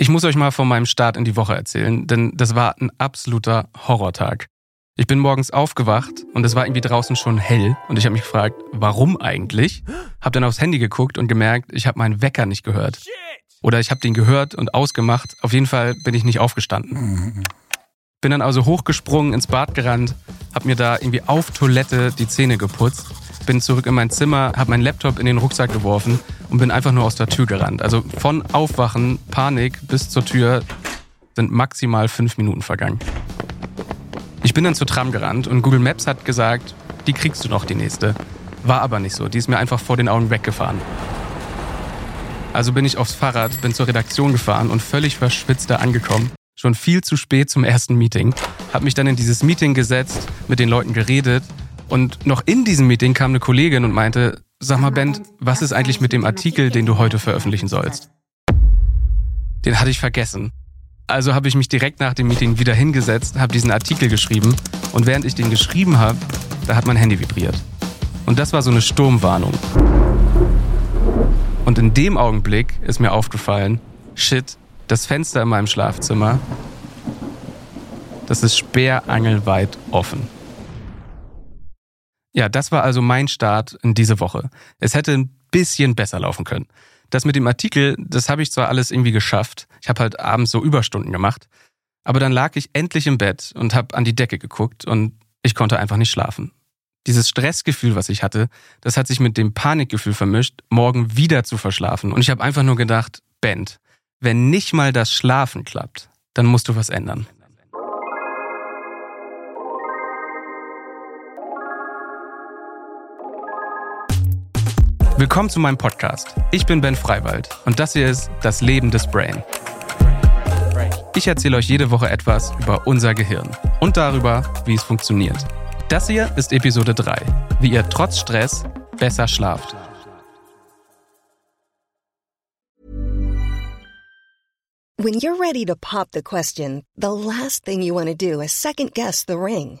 Ich muss euch mal von meinem Start in die Woche erzählen, denn das war ein absoluter Horrortag. Ich bin morgens aufgewacht und es war irgendwie draußen schon hell und ich habe mich gefragt, warum eigentlich? Hab dann aufs Handy geguckt und gemerkt, ich habe meinen Wecker nicht gehört. Oder ich habe den gehört und ausgemacht. Auf jeden Fall bin ich nicht aufgestanden. Bin dann also hochgesprungen, ins Bad gerannt, hab mir da irgendwie auf Toilette die Zähne geputzt, bin zurück in mein Zimmer, hab meinen Laptop in den Rucksack geworfen und bin einfach nur aus der Tür gerannt. Also von Aufwachen, Panik bis zur Tür sind maximal fünf Minuten vergangen. Ich bin dann zur Tram gerannt und Google Maps hat gesagt, die kriegst du noch, die nächste. War aber nicht so, die ist mir einfach vor den Augen weggefahren. Also bin ich aufs Fahrrad, bin zur Redaktion gefahren und völlig verschwitzt da angekommen. Schon viel zu spät zum ersten Meeting. Hab mich dann in dieses Meeting gesetzt, mit den Leuten geredet und noch in diesem Meeting kam eine Kollegin und meinte, sag mal Ben, was ist eigentlich mit dem Artikel, den du heute veröffentlichen sollst? Den hatte ich vergessen. Also habe ich mich direkt nach dem Meeting wieder hingesetzt, habe diesen Artikel geschrieben und während ich den geschrieben habe, da hat mein Handy vibriert. Und das war so eine Sturmwarnung. Und in dem Augenblick ist mir aufgefallen, shit, das Fenster in meinem Schlafzimmer, das ist sperrangelweit offen. Ja, das war also mein Start in diese Woche. Es hätte ein bisschen besser laufen können. Das mit dem Artikel, das habe ich zwar alles irgendwie geschafft. Ich habe halt abends so Überstunden gemacht. Aber dann lag ich endlich im Bett und habe an die Decke geguckt und ich konnte einfach nicht schlafen. Dieses Stressgefühl, was ich hatte, das hat sich mit dem Panikgefühl vermischt, morgen wieder zu verschlafen. Und ich habe einfach nur gedacht, Band, wenn nicht mal das Schlafen klappt, dann musst du was ändern. Willkommen zu meinem Podcast. Ich bin Ben Freiwald und das hier ist Das Leben des Brain. Ich erzähle euch jede Woche etwas über unser Gehirn und darüber, wie es funktioniert. Das hier ist Episode 3, wie ihr trotz Stress besser schlaft. When you're ready to pop the question, the last thing you want to do is second guess the ring.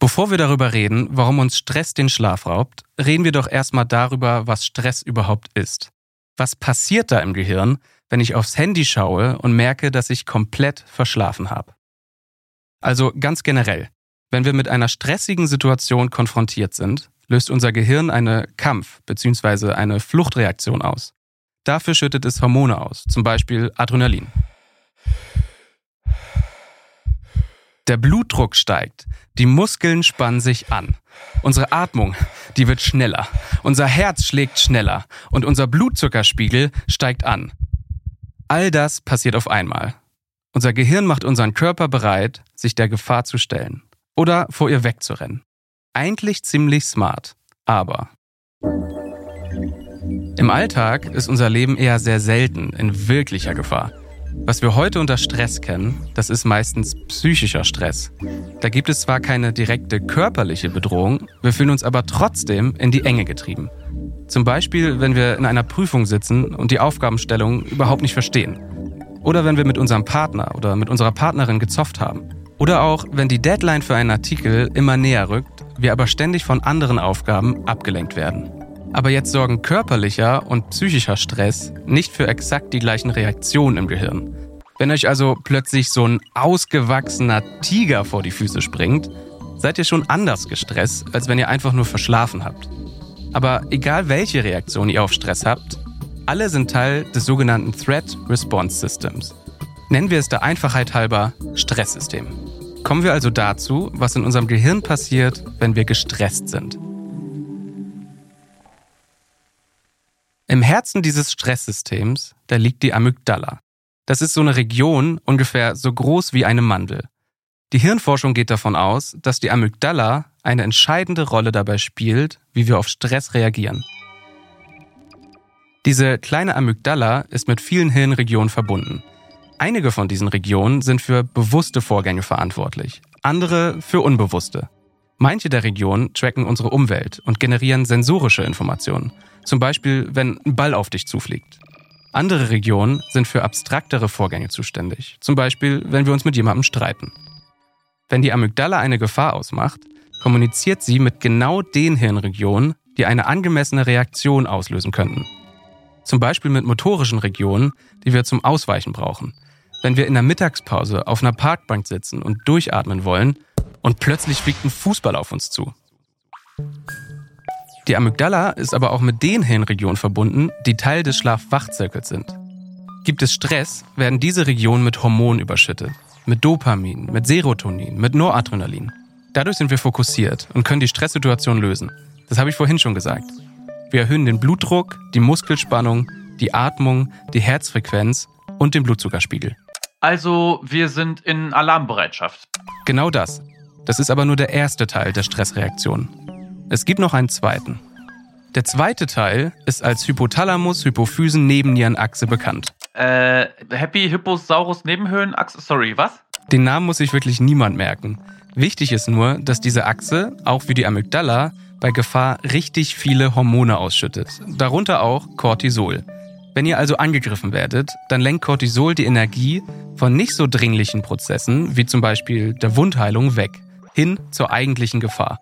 Bevor wir darüber reden, warum uns Stress den Schlaf raubt, reden wir doch erstmal darüber, was Stress überhaupt ist. Was passiert da im Gehirn, wenn ich aufs Handy schaue und merke, dass ich komplett verschlafen habe? Also ganz generell, wenn wir mit einer stressigen Situation konfrontiert sind, löst unser Gehirn eine Kampf- bzw. eine Fluchtreaktion aus. Dafür schüttet es Hormone aus, zum Beispiel Adrenalin. Der Blutdruck steigt, die Muskeln spannen sich an. Unsere Atmung, die wird schneller. Unser Herz schlägt schneller und unser Blutzuckerspiegel steigt an. All das passiert auf einmal. Unser Gehirn macht unseren Körper bereit, sich der Gefahr zu stellen oder vor ihr wegzurennen. Eigentlich ziemlich smart, aber im Alltag ist unser Leben eher sehr selten in wirklicher Gefahr. Was wir heute unter Stress kennen, das ist meistens psychischer Stress. Da gibt es zwar keine direkte körperliche Bedrohung, wir fühlen uns aber trotzdem in die Enge getrieben. Zum Beispiel, wenn wir in einer Prüfung sitzen und die Aufgabenstellung überhaupt nicht verstehen. Oder wenn wir mit unserem Partner oder mit unserer Partnerin gezofft haben. Oder auch, wenn die Deadline für einen Artikel immer näher rückt, wir aber ständig von anderen Aufgaben abgelenkt werden. Aber jetzt sorgen körperlicher und psychischer Stress nicht für exakt die gleichen Reaktionen im Gehirn. Wenn euch also plötzlich so ein ausgewachsener Tiger vor die Füße springt, seid ihr schon anders gestresst, als wenn ihr einfach nur verschlafen habt. Aber egal welche Reaktion ihr auf Stress habt, alle sind Teil des sogenannten Threat Response Systems. Nennen wir es der Einfachheit halber Stresssystem. Kommen wir also dazu, was in unserem Gehirn passiert, wenn wir gestresst sind. Im Herzen dieses Stresssystems, da liegt die Amygdala. Das ist so eine Region ungefähr so groß wie eine Mandel. Die Hirnforschung geht davon aus, dass die Amygdala eine entscheidende Rolle dabei spielt, wie wir auf Stress reagieren. Diese kleine Amygdala ist mit vielen Hirnregionen verbunden. Einige von diesen Regionen sind für bewusste Vorgänge verantwortlich, andere für unbewusste. Manche der Regionen tracken unsere Umwelt und generieren sensorische Informationen, zum Beispiel wenn ein Ball auf dich zufliegt. Andere Regionen sind für abstraktere Vorgänge zuständig, zum Beispiel wenn wir uns mit jemandem streiten. Wenn die Amygdala eine Gefahr ausmacht, kommuniziert sie mit genau den Hirnregionen, die eine angemessene Reaktion auslösen könnten. Zum Beispiel mit motorischen Regionen, die wir zum Ausweichen brauchen. Wenn wir in der Mittagspause auf einer Parkbank sitzen und durchatmen wollen und plötzlich fliegt ein Fußball auf uns zu. Die Amygdala ist aber auch mit den Hirnregionen verbunden, die Teil des Schlaf-Wach-Zirkels sind. Gibt es Stress, werden diese Regionen mit Hormonen überschüttet. Mit Dopamin, mit Serotonin, mit Noradrenalin. Dadurch sind wir fokussiert und können die Stresssituation lösen. Das habe ich vorhin schon gesagt. Wir erhöhen den Blutdruck, die Muskelspannung, die Atmung, die Herzfrequenz und den Blutzuckerspiegel. Also, wir sind in Alarmbereitschaft. Genau das. Das ist aber nur der erste Teil der Stressreaktion. Es gibt noch einen zweiten. Der zweite Teil ist als Hypothalamus-Hypophysen-Nebennierenachse bekannt. Äh, Happy Hipposaurus Nebenhöhlenachse, sorry, was? Den Namen muss sich wirklich niemand merken. Wichtig ist nur, dass diese Achse, auch wie die Amygdala, bei Gefahr richtig viele Hormone ausschüttet, darunter auch Cortisol. Wenn ihr also angegriffen werdet, dann lenkt Cortisol die Energie von nicht so dringlichen Prozessen, wie zum Beispiel der Wundheilung, weg, hin zur eigentlichen Gefahr.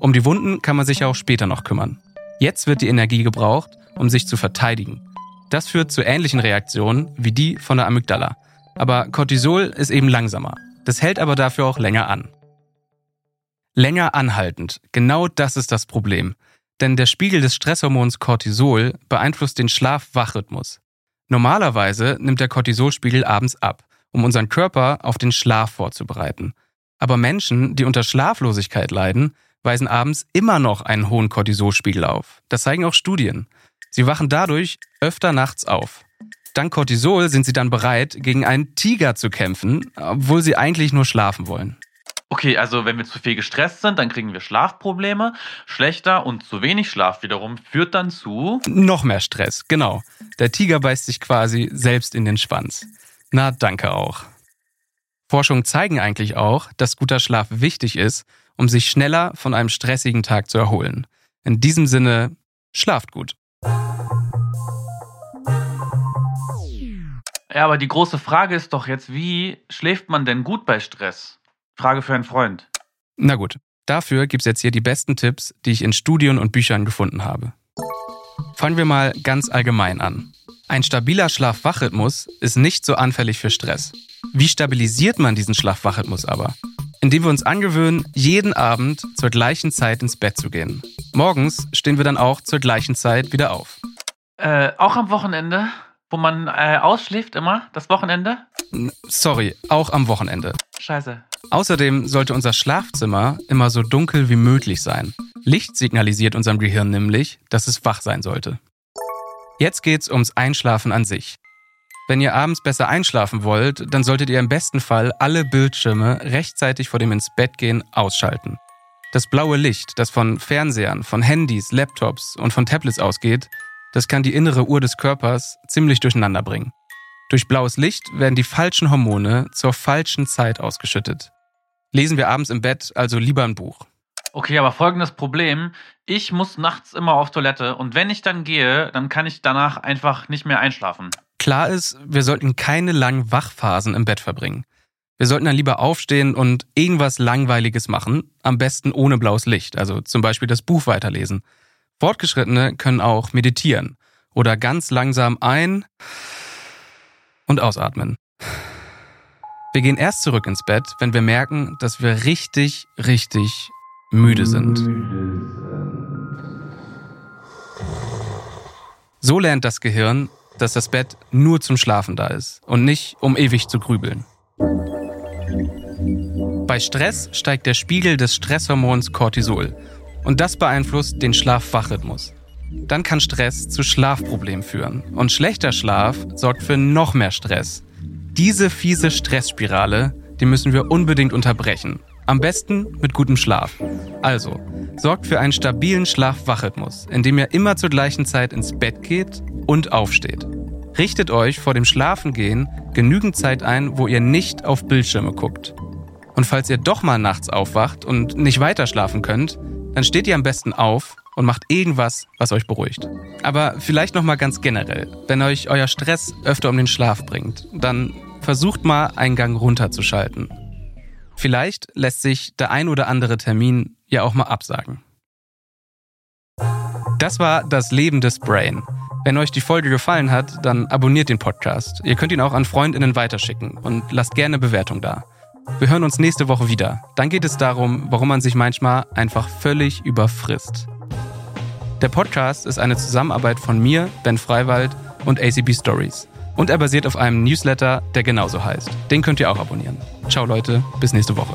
Um die Wunden kann man sich ja auch später noch kümmern. Jetzt wird die Energie gebraucht, um sich zu verteidigen. Das führt zu ähnlichen Reaktionen wie die von der Amygdala. Aber Cortisol ist eben langsamer. Das hält aber dafür auch länger an. Länger anhaltend, genau das ist das Problem. Denn der Spiegel des Stresshormons Cortisol beeinflusst den Schlaf-Wach-Rhythmus. Normalerweise nimmt der Cortisolspiegel abends ab, um unseren Körper auf den Schlaf vorzubereiten. Aber Menschen, die unter Schlaflosigkeit leiden, weisen abends immer noch einen hohen Cortisolspiegel auf. Das zeigen auch Studien. Sie wachen dadurch öfter nachts auf. Dank Cortisol sind sie dann bereit, gegen einen Tiger zu kämpfen, obwohl sie eigentlich nur schlafen wollen. Okay, also wenn wir zu viel gestresst sind, dann kriegen wir Schlafprobleme. Schlechter und zu wenig Schlaf wiederum führt dann zu. Noch mehr Stress, genau. Der Tiger beißt sich quasi selbst in den Schwanz. Na, danke auch. Forschungen zeigen eigentlich auch, dass guter Schlaf wichtig ist, um sich schneller von einem stressigen Tag zu erholen. In diesem Sinne, schlaft gut. Ja, aber die große Frage ist doch jetzt, wie schläft man denn gut bei Stress? Frage für einen Freund. Na gut, dafür gibt's jetzt hier die besten Tipps, die ich in Studien und Büchern gefunden habe. Fangen wir mal ganz allgemein an. Ein stabiler Schlaf-Wach-Rhythmus ist nicht so anfällig für Stress. Wie stabilisiert man diesen Schlaf-Wach-Rhythmus aber? Indem wir uns angewöhnen, jeden Abend zur gleichen Zeit ins Bett zu gehen. Morgens stehen wir dann auch zur gleichen Zeit wieder auf. Äh, auch am Wochenende, wo man äh, ausschläft immer, das Wochenende? Sorry, auch am Wochenende. Scheiße. Außerdem sollte unser Schlafzimmer immer so dunkel wie möglich sein. Licht signalisiert unserem Gehirn nämlich, dass es wach sein sollte. Jetzt geht's ums Einschlafen an sich. Wenn ihr abends besser einschlafen wollt, dann solltet ihr im besten Fall alle Bildschirme rechtzeitig vor dem ins Bett gehen ausschalten. Das blaue Licht, das von Fernsehern, von Handys, Laptops und von Tablets ausgeht, das kann die innere Uhr des Körpers ziemlich durcheinander bringen. Durch blaues Licht werden die falschen Hormone zur falschen Zeit ausgeschüttet. Lesen wir abends im Bett also lieber ein Buch. Okay, aber folgendes Problem. Ich muss nachts immer auf Toilette und wenn ich dann gehe, dann kann ich danach einfach nicht mehr einschlafen. Klar ist, wir sollten keine langen Wachphasen im Bett verbringen. Wir sollten dann lieber aufstehen und irgendwas Langweiliges machen, am besten ohne blaues Licht, also zum Beispiel das Buch weiterlesen. Fortgeschrittene können auch meditieren oder ganz langsam ein und ausatmen. Wir gehen erst zurück ins Bett, wenn wir merken, dass wir richtig, richtig müde sind. So lernt das Gehirn, dass das Bett nur zum Schlafen da ist und nicht, um ewig zu grübeln. Bei Stress steigt der Spiegel des Stresshormons Cortisol und das beeinflusst den Schlaf-Wach-Rhythmus. Dann kann Stress zu Schlafproblemen führen und schlechter Schlaf sorgt für noch mehr Stress. Diese fiese Stressspirale, die müssen wir unbedingt unterbrechen. Am besten mit gutem Schlaf. Also, sorgt für einen stabilen Schlaf-Wach-Rhythmus, indem ihr immer zur gleichen Zeit ins Bett geht und aufsteht. Richtet euch vor dem Schlafengehen genügend Zeit ein, wo ihr nicht auf Bildschirme guckt. Und falls ihr doch mal nachts aufwacht und nicht weiter schlafen könnt, dann steht ihr am besten auf und macht irgendwas, was euch beruhigt. Aber vielleicht noch mal ganz generell, wenn euch euer Stress öfter um den Schlaf bringt, dann versucht mal einen Gang runterzuschalten. Vielleicht lässt sich der ein oder andere Termin ja auch mal absagen. Das war das Leben des Brain. Wenn euch die Folge gefallen hat, dann abonniert den Podcast. Ihr könnt ihn auch an Freundinnen weiterschicken und lasst gerne Bewertung da. Wir hören uns nächste Woche wieder. Dann geht es darum, warum man sich manchmal einfach völlig überfrisst. Der Podcast ist eine Zusammenarbeit von mir, Ben Freiwald und ACB Stories. Und er basiert auf einem Newsletter, der genauso heißt. Den könnt ihr auch abonnieren. Ciao Leute, bis nächste Woche.